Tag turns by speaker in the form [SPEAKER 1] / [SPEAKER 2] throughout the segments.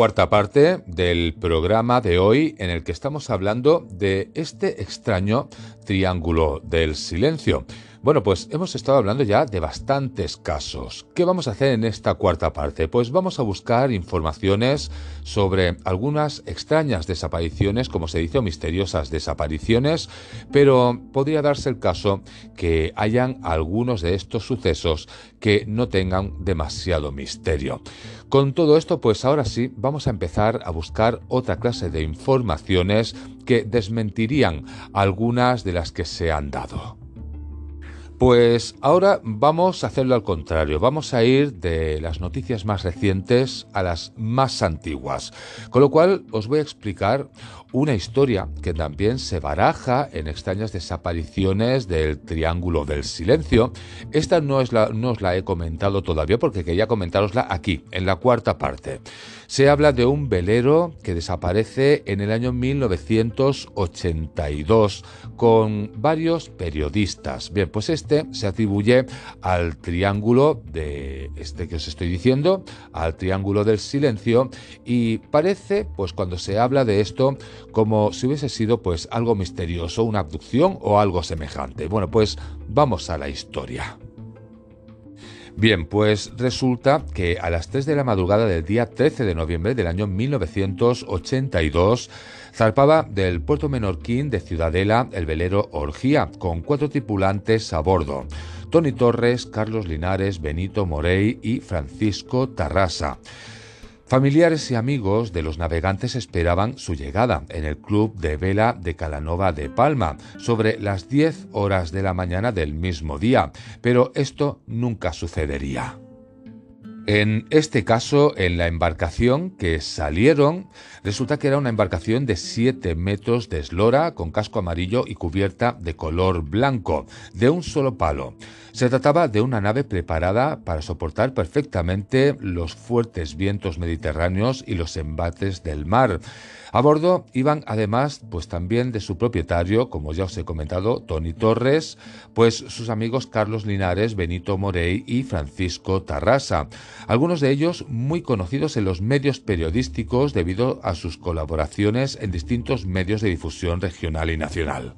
[SPEAKER 1] cuarta parte del programa de hoy en el que estamos hablando de este extraño triángulo del silencio. Bueno, pues hemos estado hablando ya de bastantes casos. ¿Qué vamos a hacer en esta cuarta parte? Pues vamos a buscar informaciones sobre algunas extrañas desapariciones, como se dice, misteriosas desapariciones, pero podría darse el caso que hayan algunos de estos sucesos que no tengan demasiado misterio. Con todo esto, pues ahora sí, vamos a empezar a buscar otra clase de informaciones que desmentirían algunas de las que se han dado. Pues ahora vamos a hacerlo al contrario, vamos a ir de las noticias más recientes a las más antiguas, con lo cual os voy a explicar una historia que también se baraja en extrañas desapariciones del Triángulo del Silencio. Esta no, es la, os la he comentado todavía porque quería comentárosla aquí, en la cuarta parte. Se habla de un velero que desaparece en el año 1982 con varios periodistas. Bien, pues este se atribuye al triángulo de este que os estoy diciendo, al triángulo del silencio y parece, pues cuando se habla de esto, como si hubiese sido pues algo misterioso, una abducción o algo semejante. Bueno, pues vamos a la historia. Bien, pues resulta que a las 3 de la madrugada del día 13 de noviembre del año 1982 zarpaba del puerto menorquín de Ciudadela el velero Orgía con cuatro tripulantes a bordo. Tony Torres, Carlos Linares, Benito Morey y Francisco Tarrasa. Familiares y amigos de los navegantes esperaban su llegada en el club de vela de Calanova de Palma sobre las 10 horas de la mañana del mismo día, pero esto nunca sucedería. En este caso, en la embarcación que salieron, resulta que era una embarcación de 7 metros de eslora, con casco amarillo y cubierta de color blanco, de un solo palo. Se trataba de una nave preparada para soportar perfectamente los fuertes vientos mediterráneos y los embates del mar. A bordo iban además pues también de su propietario, como ya os he comentado, Tony Torres, pues sus amigos Carlos Linares, Benito Morey y Francisco Tarrasa, algunos de ellos muy conocidos en los medios periodísticos debido a sus colaboraciones en distintos medios de difusión regional y nacional.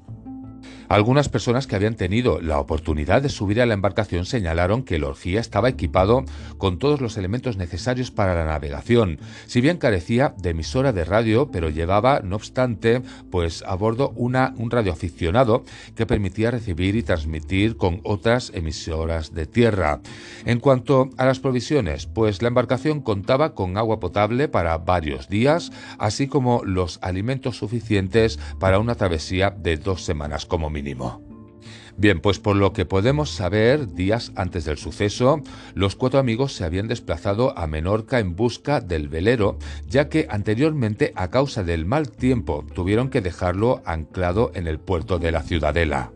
[SPEAKER 1] Algunas personas que habían tenido la oportunidad de subir a la embarcación señalaron que el Orgía estaba equipado con todos los elementos necesarios para la navegación, si bien carecía de emisora de radio, pero llevaba, no obstante, pues a bordo una, un radioaficionado que permitía recibir y transmitir con otras emisoras de tierra. En cuanto a las provisiones, pues la embarcación contaba con agua potable para varios días, así como los alimentos suficientes para una travesía de dos semanas como mínimo. Bien, pues por lo que podemos saber, días antes del suceso, los cuatro amigos se habían desplazado a Menorca en busca del velero, ya que anteriormente, a causa del mal tiempo, tuvieron que dejarlo anclado en el puerto de la Ciudadela.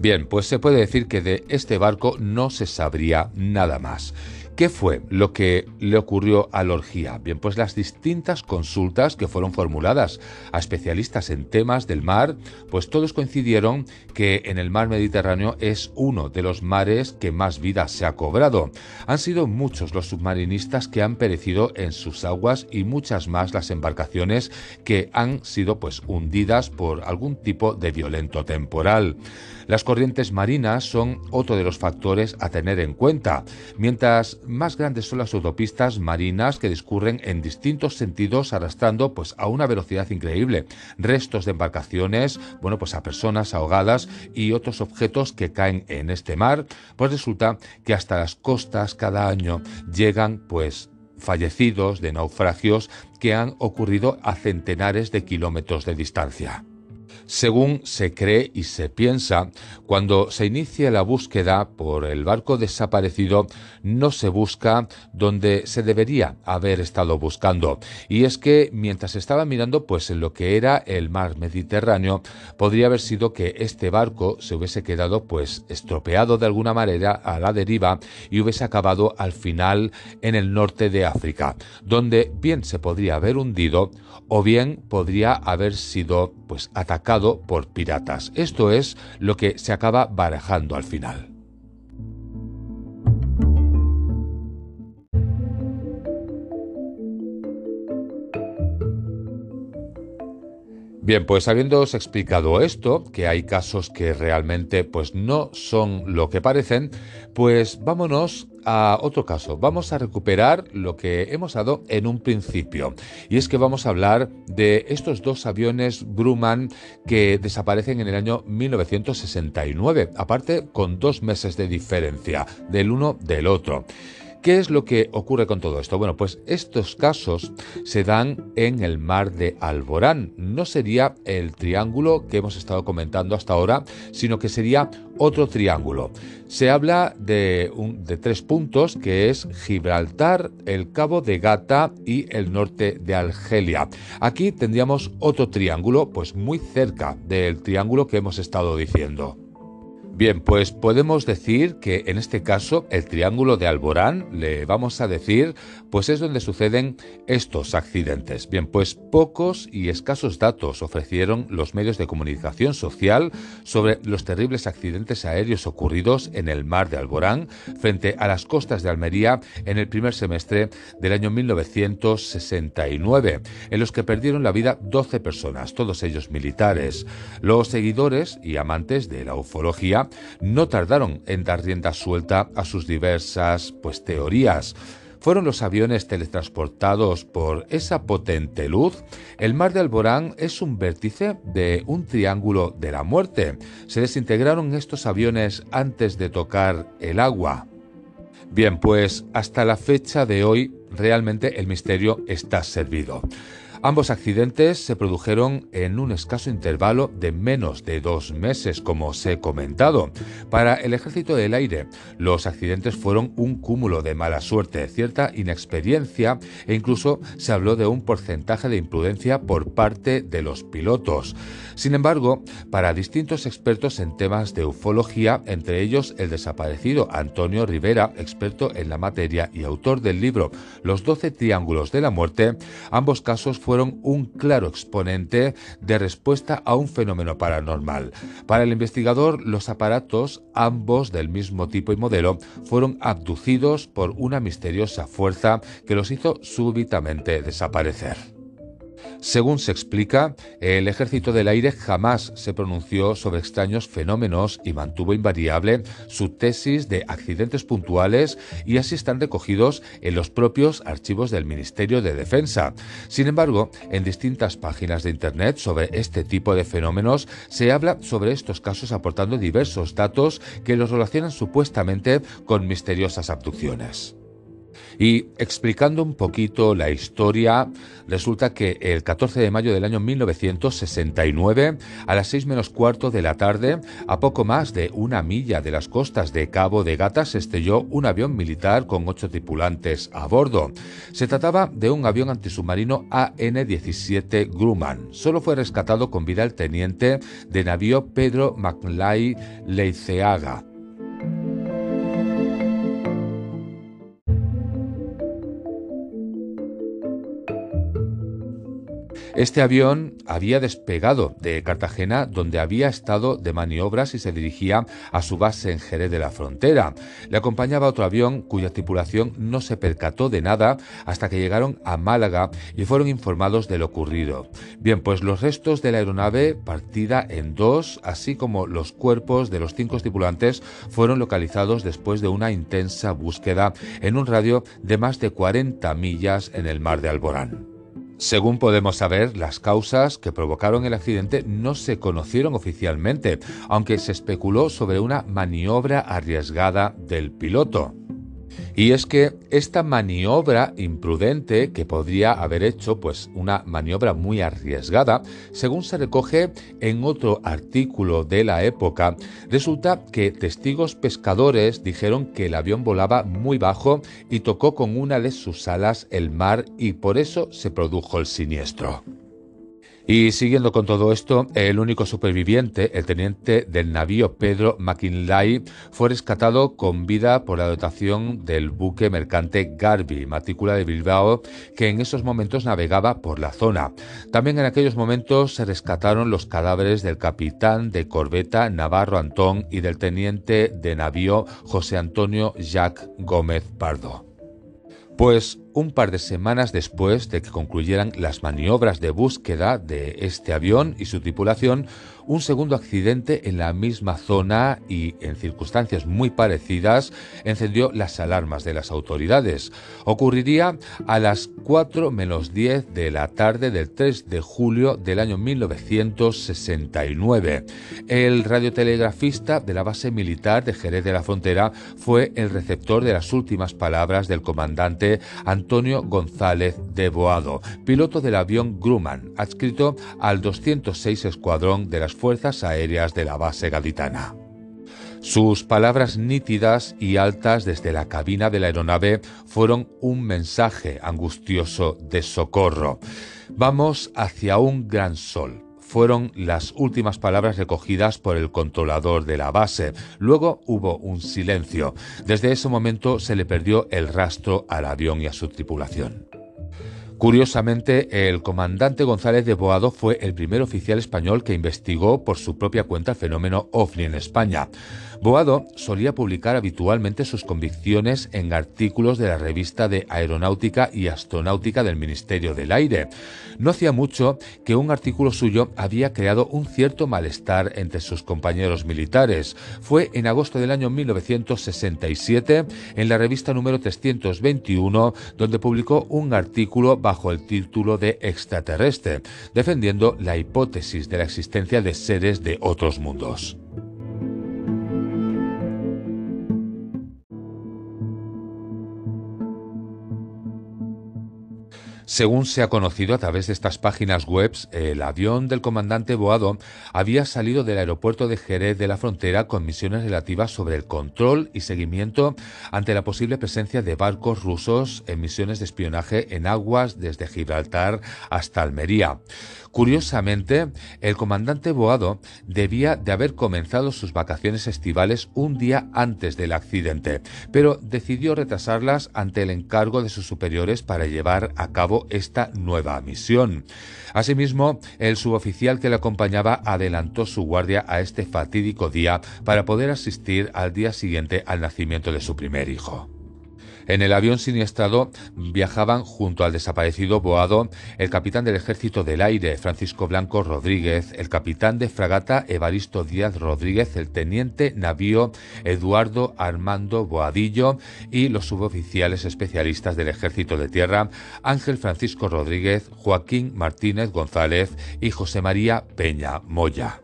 [SPEAKER 1] Bien, pues se puede decir que de este barco no se sabría nada más. ¿Qué fue lo que le ocurrió a la orgía? Bien, pues las distintas consultas que fueron formuladas a especialistas en temas del mar, pues todos coincidieron que en el mar Mediterráneo es uno de los mares que más vida se ha cobrado. Han sido muchos los submarinistas que han perecido en sus aguas y muchas más las embarcaciones que han sido pues hundidas por algún tipo de violento temporal. Las corrientes marinas son otro de los factores a tener en cuenta, mientras más grandes son las autopistas marinas que discurren en distintos sentidos arrastrando pues a una velocidad increíble restos de embarcaciones, bueno, pues a personas ahogadas y otros objetos que caen en este mar, pues resulta que hasta las costas cada año llegan pues fallecidos de naufragios que han ocurrido a centenares de kilómetros de distancia. Según se cree y se piensa, cuando se inicia la búsqueda por el barco desaparecido, no se busca donde se debería haber estado buscando. Y es que mientras estaba mirando pues en lo que era el mar Mediterráneo, podría haber sido que este barco se hubiese quedado pues estropeado de alguna manera a la deriva y hubiese acabado al final en el norte de África, donde bien se podría haber hundido o bien podría haber sido pues atacado por piratas. Esto es lo que se acaba barajando al final. Bien, pues habiéndoos explicado esto, que hay casos que realmente pues no son lo que parecen, pues vámonos a otro caso. Vamos a recuperar lo que hemos dado en un principio. Y es que vamos a hablar de estos dos aviones Grumman que desaparecen en el año 1969, aparte con dos meses de diferencia del uno del otro. ¿Qué es lo que ocurre con todo esto? Bueno, pues estos casos se dan en el mar de Alborán. No sería el triángulo que hemos estado comentando hasta ahora, sino que sería otro triángulo. Se habla de, de tres puntos, que es Gibraltar, el Cabo de Gata y el norte de Argelia. Aquí tendríamos otro triángulo, pues muy cerca del triángulo que hemos estado diciendo. Bien, pues podemos decir que en este caso el triángulo de Alborán, le vamos a decir, pues es donde suceden estos accidentes. Bien, pues pocos y escasos datos ofrecieron los medios de comunicación social sobre los terribles accidentes aéreos ocurridos en el mar de Alborán frente a las costas de Almería en el primer semestre del año 1969, en los que perdieron la vida 12 personas, todos ellos militares. Los seguidores y amantes de la ufología no tardaron en dar rienda suelta a sus diversas pues, teorías. ¿Fueron los aviones teletransportados por esa potente luz? El mar de Alborán es un vértice de un triángulo de la muerte. ¿Se desintegraron estos aviones antes de tocar el agua? Bien, pues hasta la fecha de hoy realmente el misterio está servido. Ambos accidentes se produjeron en un escaso intervalo de menos de dos meses, como os he comentado. Para el Ejército del Aire, los accidentes fueron un cúmulo de mala suerte, cierta inexperiencia e incluso se habló de un porcentaje de imprudencia por parte de los pilotos. Sin embargo, para distintos expertos en temas de ufología, entre ellos el desaparecido Antonio Rivera, experto en la materia y autor del libro Los Doce Triángulos de la Muerte, ambos casos fueron un claro exponente de respuesta a un fenómeno paranormal. Para el investigador, los aparatos, ambos del mismo tipo y modelo, fueron abducidos por una misteriosa fuerza que los hizo súbitamente desaparecer. Según se explica, el ejército del aire jamás se pronunció sobre extraños fenómenos y mantuvo invariable su tesis de accidentes puntuales y así están recogidos en los propios archivos del Ministerio de Defensa. Sin embargo, en distintas páginas de Internet sobre este tipo de fenómenos se habla sobre estos casos aportando diversos datos que los relacionan supuestamente con misteriosas abducciones. Y explicando un poquito la historia, resulta que el 14 de mayo del año 1969, a las 6 menos cuarto de la tarde, a poco más de una milla de las costas de Cabo de Gata, se estrelló un avión militar con ocho tripulantes a bordo. Se trataba de un avión antisubmarino AN-17 Grumman. Solo fue rescatado con vida el teniente de navío Pedro McLay Leiceaga. Este avión había despegado de Cartagena, donde había estado de maniobras y se dirigía a su base en Jerez de la Frontera. Le acompañaba otro avión cuya tripulación no se percató de nada hasta que llegaron a Málaga y fueron informados de lo ocurrido. Bien, pues los restos de la aeronave partida en dos, así como los cuerpos de los cinco tripulantes, fueron localizados después de una intensa búsqueda en un radio de más de 40 millas en el mar de Alborán. Según podemos saber, las causas que provocaron el accidente no se conocieron oficialmente, aunque se especuló sobre una maniobra arriesgada del piloto. Y es que esta maniobra imprudente que podría haber hecho, pues una maniobra muy arriesgada, según se recoge en otro artículo de la época, resulta que testigos pescadores dijeron que el avión volaba muy bajo y tocó con una de sus alas el mar y por eso se produjo el siniestro. Y siguiendo con todo esto, el único superviviente, el teniente del navío Pedro McKinley, fue rescatado con vida por la dotación del buque mercante Garby, matrícula de Bilbao, que en esos momentos navegaba por la zona. También en aquellos momentos se rescataron los cadáveres del capitán de corbeta Navarro Antón y del teniente de navío José Antonio Jacques Gómez Pardo. Pues un par de semanas después de que concluyeran las maniobras de búsqueda de este avión y su tripulación, un segundo accidente en la misma zona y en circunstancias muy parecidas encendió las alarmas de las autoridades. Ocurriría a las 4 menos 10 de la tarde del 3 de julio del año 1969. El radiotelegrafista de la base militar de Jerez de la Frontera fue el receptor de las últimas palabras del comandante Antonio González de Boado, piloto del avión Grumman, adscrito al 206 Escuadrón de las Fuerzas Aéreas de la base gaditana. Sus palabras nítidas y altas desde la cabina de la aeronave fueron un mensaje angustioso de socorro. Vamos hacia un gran sol. Fueron las últimas palabras recogidas por el controlador de la base. Luego hubo un silencio. Desde ese momento se le perdió el rastro al avión y a su tripulación. Curiosamente, el comandante González de Boado fue el primer oficial español que investigó por su propia cuenta el fenómeno OVNI en España. Boado solía publicar habitualmente sus convicciones en artículos de la revista de Aeronáutica y Astronáutica del Ministerio del Aire. No hacía mucho que un artículo suyo había creado un cierto malestar entre sus compañeros militares. Fue en agosto del año 1967 en la revista número 321 donde publicó un artículo bajo el título de extraterrestre, defendiendo la hipótesis de la existencia de seres de otros mundos. Según se ha conocido a través de estas páginas web, el avión del comandante Boado había salido del aeropuerto de Jerez de la Frontera con misiones relativas sobre el control y seguimiento ante la posible presencia de barcos rusos en misiones de espionaje en aguas desde Gibraltar hasta Almería. Curiosamente, el comandante Boado debía de haber comenzado sus vacaciones estivales un día antes del accidente, pero decidió retrasarlas ante el encargo de sus superiores para llevar a cabo esta nueva misión. Asimismo, el suboficial que le acompañaba adelantó su guardia a este fatídico día para poder asistir al día siguiente al nacimiento de su primer hijo. En el avión siniestrado viajaban junto al desaparecido Boado el capitán del Ejército del Aire, Francisco Blanco Rodríguez, el capitán de fragata Evaristo Díaz Rodríguez, el teniente navío Eduardo Armando Boadillo y los suboficiales especialistas del Ejército de Tierra Ángel Francisco Rodríguez, Joaquín Martínez González y José María Peña Moya.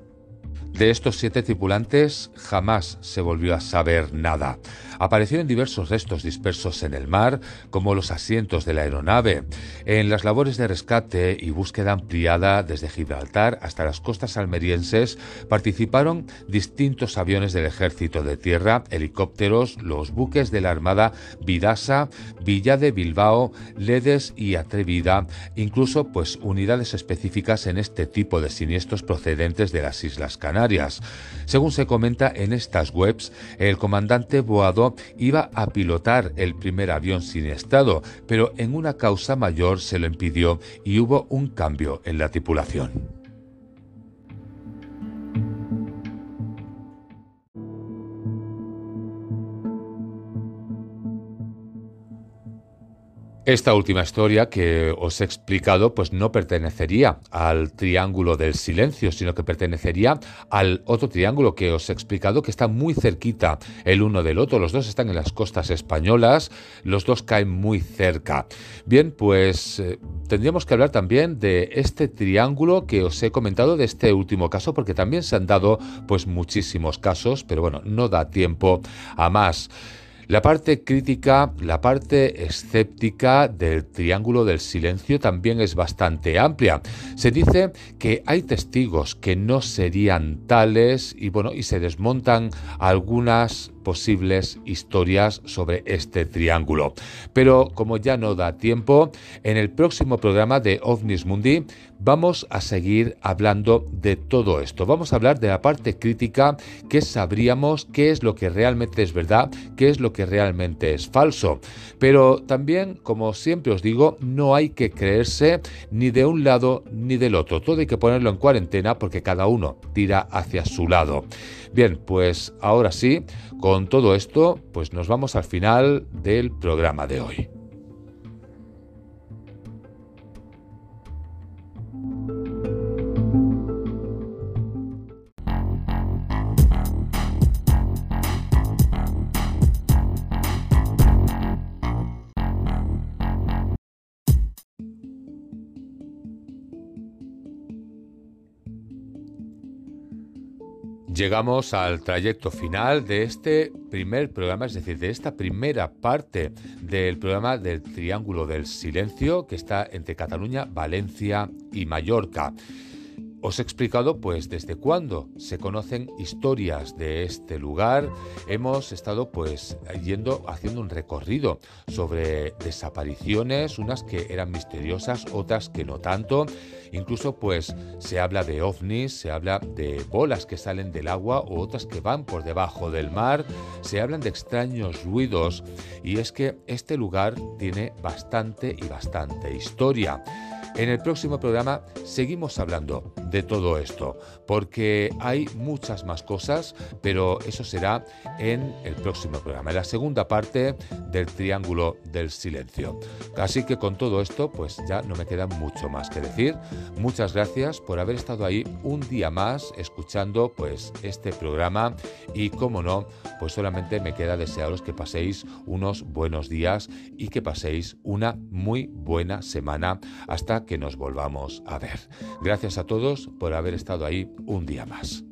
[SPEAKER 1] De estos siete tripulantes jamás se volvió a saber nada. Aparecieron diversos restos dispersos en el mar, como los asientos de la aeronave. En las labores de rescate y búsqueda ampliada desde Gibraltar hasta las costas almerienses participaron distintos aviones del ejército de tierra, helicópteros, los buques de la Armada Vidasa, Villa de Bilbao, Ledes y Atrevida, incluso pues unidades específicas en este tipo de siniestros procedentes de las Islas Canarias. Según se comenta en estas webs, el comandante Iba a pilotar el primer avión sin estado, pero en una causa mayor se lo impidió y hubo un cambio en la tripulación. Esta última historia que os he explicado pues no pertenecería al triángulo del silencio, sino que pertenecería al otro triángulo que os he explicado que está muy cerquita el uno del otro. Los dos están en las costas españolas, los dos caen muy cerca. Bien, pues eh, tendríamos que hablar también de este triángulo que os he comentado de este último caso porque también se han dado pues muchísimos casos, pero bueno, no da tiempo a más. La parte crítica, la parte escéptica del triángulo del silencio también es bastante amplia. Se dice que hay testigos que no serían tales y bueno, y se desmontan algunas posibles historias sobre este triángulo. Pero como ya no da tiempo, en el próximo programa de OVNIS Mundi vamos a seguir hablando de todo esto. Vamos a hablar de la parte crítica, que sabríamos qué es lo que realmente es verdad, qué es lo que realmente es falso. Pero también, como siempre os digo, no hay que creerse ni de un lado ni del otro. Todo hay que ponerlo en cuarentena porque cada uno tira hacia su lado. Bien, pues ahora sí, con todo esto, pues nos vamos al final del programa de hoy. Llegamos al trayecto final de este primer programa, es decir, de esta primera parte del programa del Triángulo del Silencio que está entre Cataluña, Valencia y Mallorca. Os he explicado pues desde cuándo se conocen historias de este lugar. Hemos estado pues yendo haciendo un recorrido sobre desapariciones, unas que eran misteriosas, otras que no tanto. Incluso pues se habla de ovnis, se habla de bolas que salen del agua o otras que van por debajo del mar, se hablan de extraños ruidos y es que este lugar tiene bastante y bastante historia. En el próximo programa seguimos hablando de todo esto, porque hay muchas más cosas, pero eso será en el próximo programa, en la segunda parte del Triángulo del Silencio. Así que con todo esto, pues ya no me queda mucho más que decir. Muchas gracias por haber estado ahí un día más escuchando pues este programa y como no, pues solamente me queda desearos que paséis unos buenos días y que paséis una muy buena semana hasta que nos volvamos a ver. Gracias a todos por haber estado ahí un día más.